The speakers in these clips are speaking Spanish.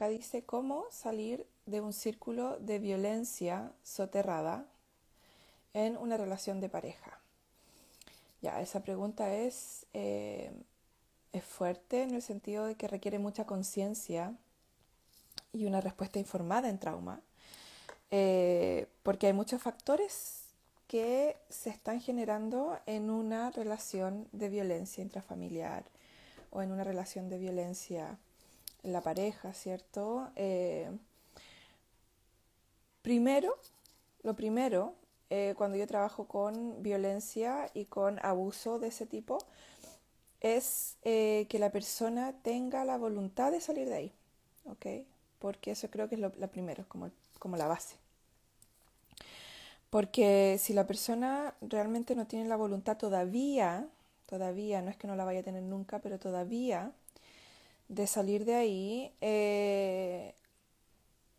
Acá dice cómo salir de un círculo de violencia soterrada en una relación de pareja. Ya, esa pregunta es eh, es fuerte en el sentido de que requiere mucha conciencia y una respuesta informada en trauma, eh, porque hay muchos factores que se están generando en una relación de violencia intrafamiliar o en una relación de violencia la pareja, ¿cierto? Eh, primero, lo primero, eh, cuando yo trabajo con violencia y con abuso de ese tipo, es eh, que la persona tenga la voluntad de salir de ahí, ¿ok? Porque eso creo que es lo, primero, como, como la base. Porque si la persona realmente no tiene la voluntad todavía, todavía, no es que no la vaya a tener nunca, pero todavía de salir de ahí, eh,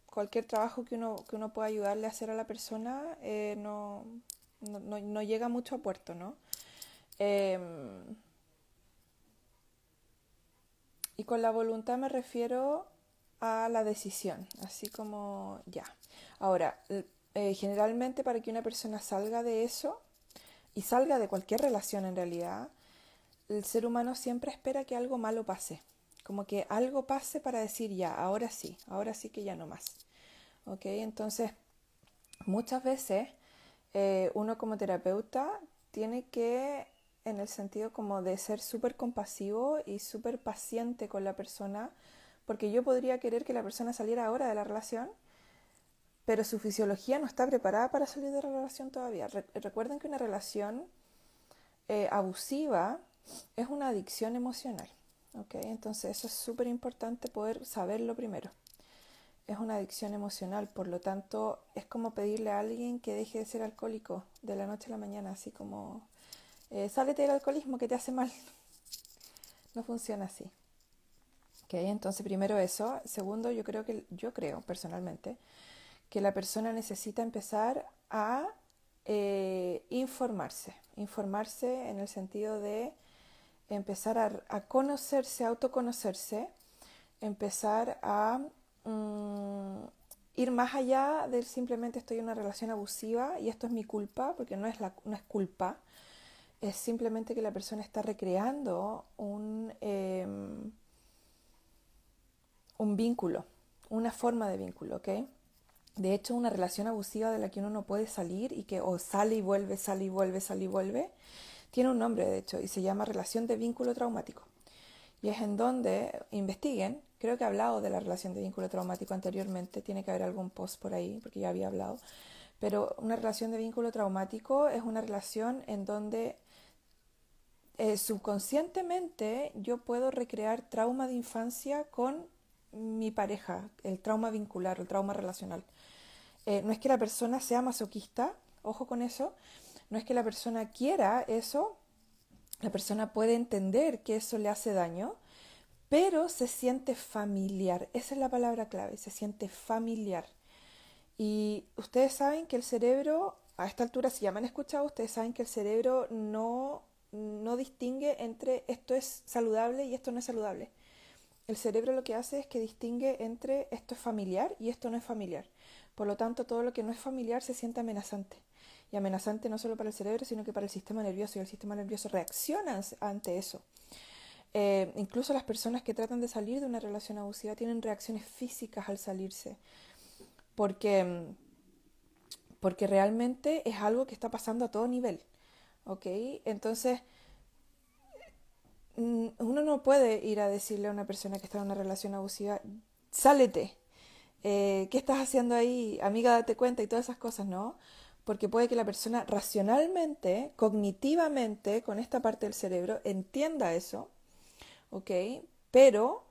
cualquier trabajo que uno, que uno pueda ayudarle a hacer a la persona eh, no, no, no, llega mucho a puerto, ¿no? Em, y con la voluntad me refiero a la decisión, así como ya. Ahora, eh, generalmente para que una persona salga de eso y salga de cualquier relación en realidad, el ser humano siempre espera que algo malo pase, como que algo pase para decir ya, ahora sí, ahora sí que ya no más. ¿Ok? Entonces, muchas veces eh, uno como terapeuta tiene que en el sentido como de ser súper compasivo y súper paciente con la persona, porque yo podría querer que la persona saliera ahora de la relación, pero su fisiología no está preparada para salir de la relación todavía. recuerden que una relación eh, abusiva es una adicción emocional, ¿ok? Entonces eso es súper importante poder saberlo primero. Es una adicción emocional, por lo tanto es como pedirle a alguien que deje de ser alcohólico de la noche a la mañana, así como eh, sálete del alcoholismo que te hace mal. No funciona así. ¿Okay? Entonces, primero eso. Segundo, yo creo que, yo creo personalmente, que la persona necesita empezar a eh, informarse. Informarse en el sentido de empezar a, conocerse, autoconocerse, empezar a mm, ir más allá del simplemente estoy en una relación abusiva y esto es mi culpa, porque no es, no es culpa, es simplemente que la persona está recreando un, em, un vínculo, una forma de vínculo, ¿ok? De hecho, una relación abusiva de la que uno no puede salir y que o sale y vuelve, sale y vuelve, sale y vuelve, tiene un nombre, de hecho, y se llama relación de vínculo traumático. Y es en donde investiguen, creo que he hablado de la relación de vínculo traumático anteriormente, tiene que haber algún post por ahí, porque ya había hablado, pero una relación de vínculo traumático es una relación en donde eh, subconscientemente yo puedo recrear trauma de infancia con mi pareja, el trauma vincular, el trauma relacional. Eh, no es que la persona sea masoquista, ojo con eso, no es que la persona quiera eso, la persona puede entender que eso le hace daño, pero se siente familiar, esa es la palabra clave, se siente familiar. Y ustedes saben que el cerebro, a esta altura, si ya me han escuchado, ustedes saben que el cerebro no no distingue entre esto es saludable y esto no es saludable. El cerebro lo que hace es que distingue entre esto es familiar y esto no es familiar. Por lo tanto, todo lo que no es familiar se siente amenazante. Y amenazante no solo para el cerebro, sino que para el sistema nervioso. Y el sistema nervioso reacciona ante eso. Eh, incluso las personas que tratan de salir de una relación abusiva tienen reacciones físicas al salirse. Porque, porque realmente es algo que está pasando a todo nivel. ¿ok? Entonces, mm, uno no puede ir a decirle a una persona que está en una relación abusiva, sálete, eh, ¿qué estás haciendo ahí? Amiga, date cuenta y todas esas cosas, ¿no? Porque puede que la persona racionalmente, cognitivamente, con esta parte del cerebro, entienda eso, ¿ok? Pero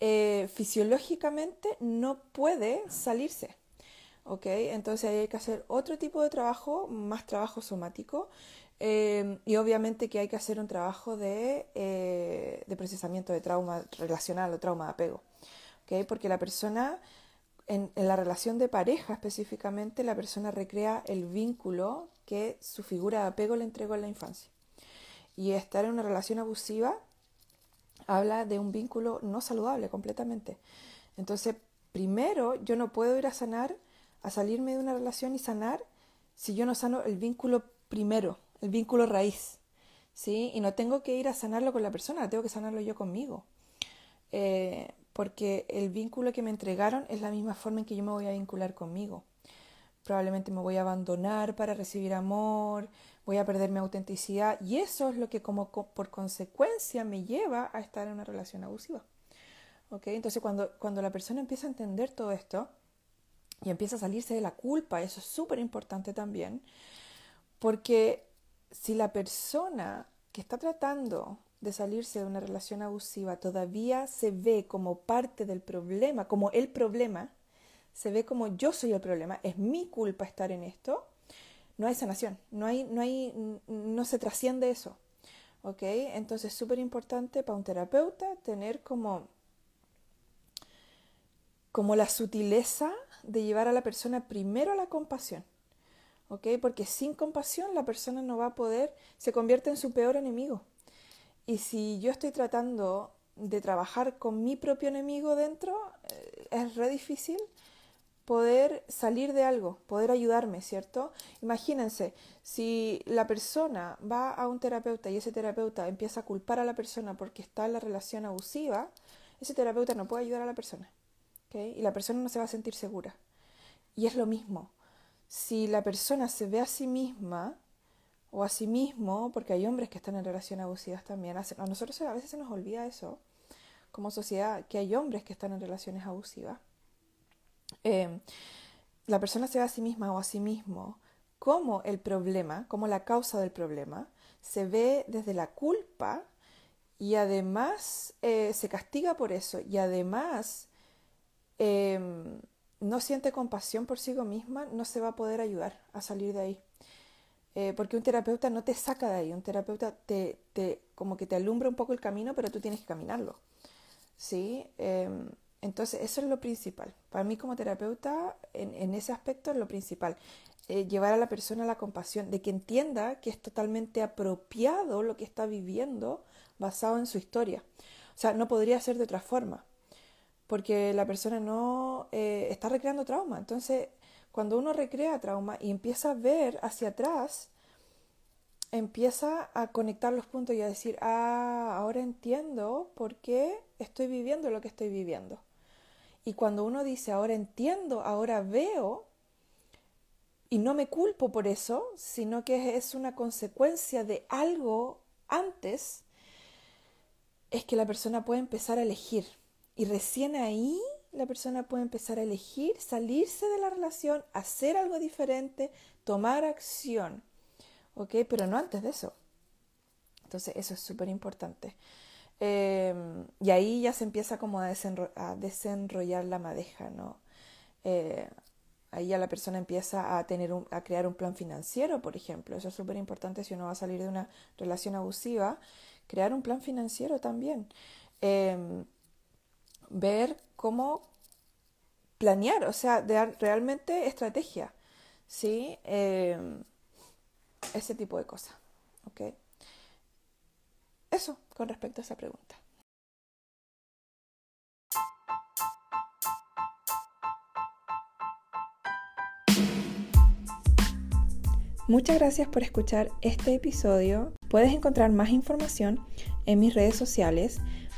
eh, fisiológicamente no puede salirse. ¿ok? Entonces hay que hacer otro tipo de trabajo, más trabajo somático, eh, y obviamente que hay que hacer un trabajo de, eh, de procesamiento de trauma relacional o trauma de apego, ¿ok? Porque la persona, en, la relación de pareja específicamente, la persona recrea el vínculo que su figura de apego le entregó en la infancia. Y estar en una relación abusiva habla de un vínculo no saludable completamente. Entonces, primero, yo no puedo ir a sanar a salirme de una relación y sanar si yo no sano el vínculo primero, el vínculo raíz. ¿sí? Y no tengo que ir a sanarlo con la persona, tengo que sanarlo yo conmigo. Eh, porque el vínculo que me entregaron es la misma forma en que yo me voy a vincular conmigo. Probablemente me voy a abandonar para recibir amor, voy a perder mi autenticidad y eso es lo que como por consecuencia me lleva a estar en una relación abusiva. ¿Okay? Entonces cuando, cuando la persona empieza a entender todo esto, y empieza a salirse de la culpa, eso es súper importante también, porque si la persona que está tratando de salirse de una relación abusiva todavía se ve como parte del problema, como el problema, se ve como yo soy el problema, es mi culpa estar en esto, no hay sanación, no hay, no hay, no se trasciende eso. ¿Ok? Entonces es súper importante para un terapeuta tener como, como la sutileza de llevar a la persona primero a la compasión. ¿Ok? Porque sin compasión la persona no va a poder, se convierte en su peor enemigo. Y si yo estoy tratando de trabajar con mi propio enemigo dentro, eh, es re difícil poder salir de algo, poder ayudarme, ¿cierto? Imagínense, si la persona va a un terapeuta y ese terapeuta empieza a culpar a la persona porque está en la relación abusiva, ese terapeuta no puede ayudar a la persona y la persona no se va a sentir segura. Y es lo mismo. Si la persona se ve a sí misma o a sí mismo, porque hay hombres que están en relaciones abusivas también, a nosotros a veces se nos olvida eso como sociedad, que hay hombres que están en relaciones abusivas. Em, la persona se ve a sí misma o a sí mismo como el problema, como la causa del problema, se ve desde la culpa y además eh, se castiga por eso y además Em, no siente compasión por sí misma, no se va a poder ayudar a salir de ahí. Eh, porque un terapeuta no te saca de ahí, un terapeuta te, te, como que te alumbra un poco el camino, pero tú tienes que caminarlo. ¿sí? Em, entonces, eso es lo principal. Para mí como terapeuta, en, en ese aspecto es lo principal. Eh, llevar a la persona a la compasión, de que entienda que es totalmente apropiado lo que está viviendo basado en su historia. O sea, no podría ser de otra forma porque la persona no eh, está recreando trauma. Entonces, cuando uno recrea trauma y empieza a ver hacia atrás, empieza a conectar los puntos y a decir, ah, ahora entiendo por qué estoy viviendo lo que estoy viviendo. Y cuando uno dice, ahora entiendo, ahora veo, y no me culpo por eso, sino que es una consecuencia de algo antes, es que la persona puede empezar a elegir y recién ahí la persona puede empezar a elegir, salirse de la relación, hacer algo diferente, tomar acción. ¿Ok? Pero no antes de eso. Entonces eso es súper importante. Em, y ahí ya se empieza como a, desenrollar la madeja, ¿no? Eh, ahí ya la persona empieza a, tener a crear un plan financiero, por ejemplo. Eso es súper importante si uno va a salir de una relación abusiva. Crear un plan financiero también. Eh, ver cómo planear, o sea, de realmente estrategia, ¿sí? Em, ese tipo de cosas, ¿ok? Eso con respecto a esa pregunta. Muchas gracias por escuchar este episodio. Puedes encontrar más información en mis redes sociales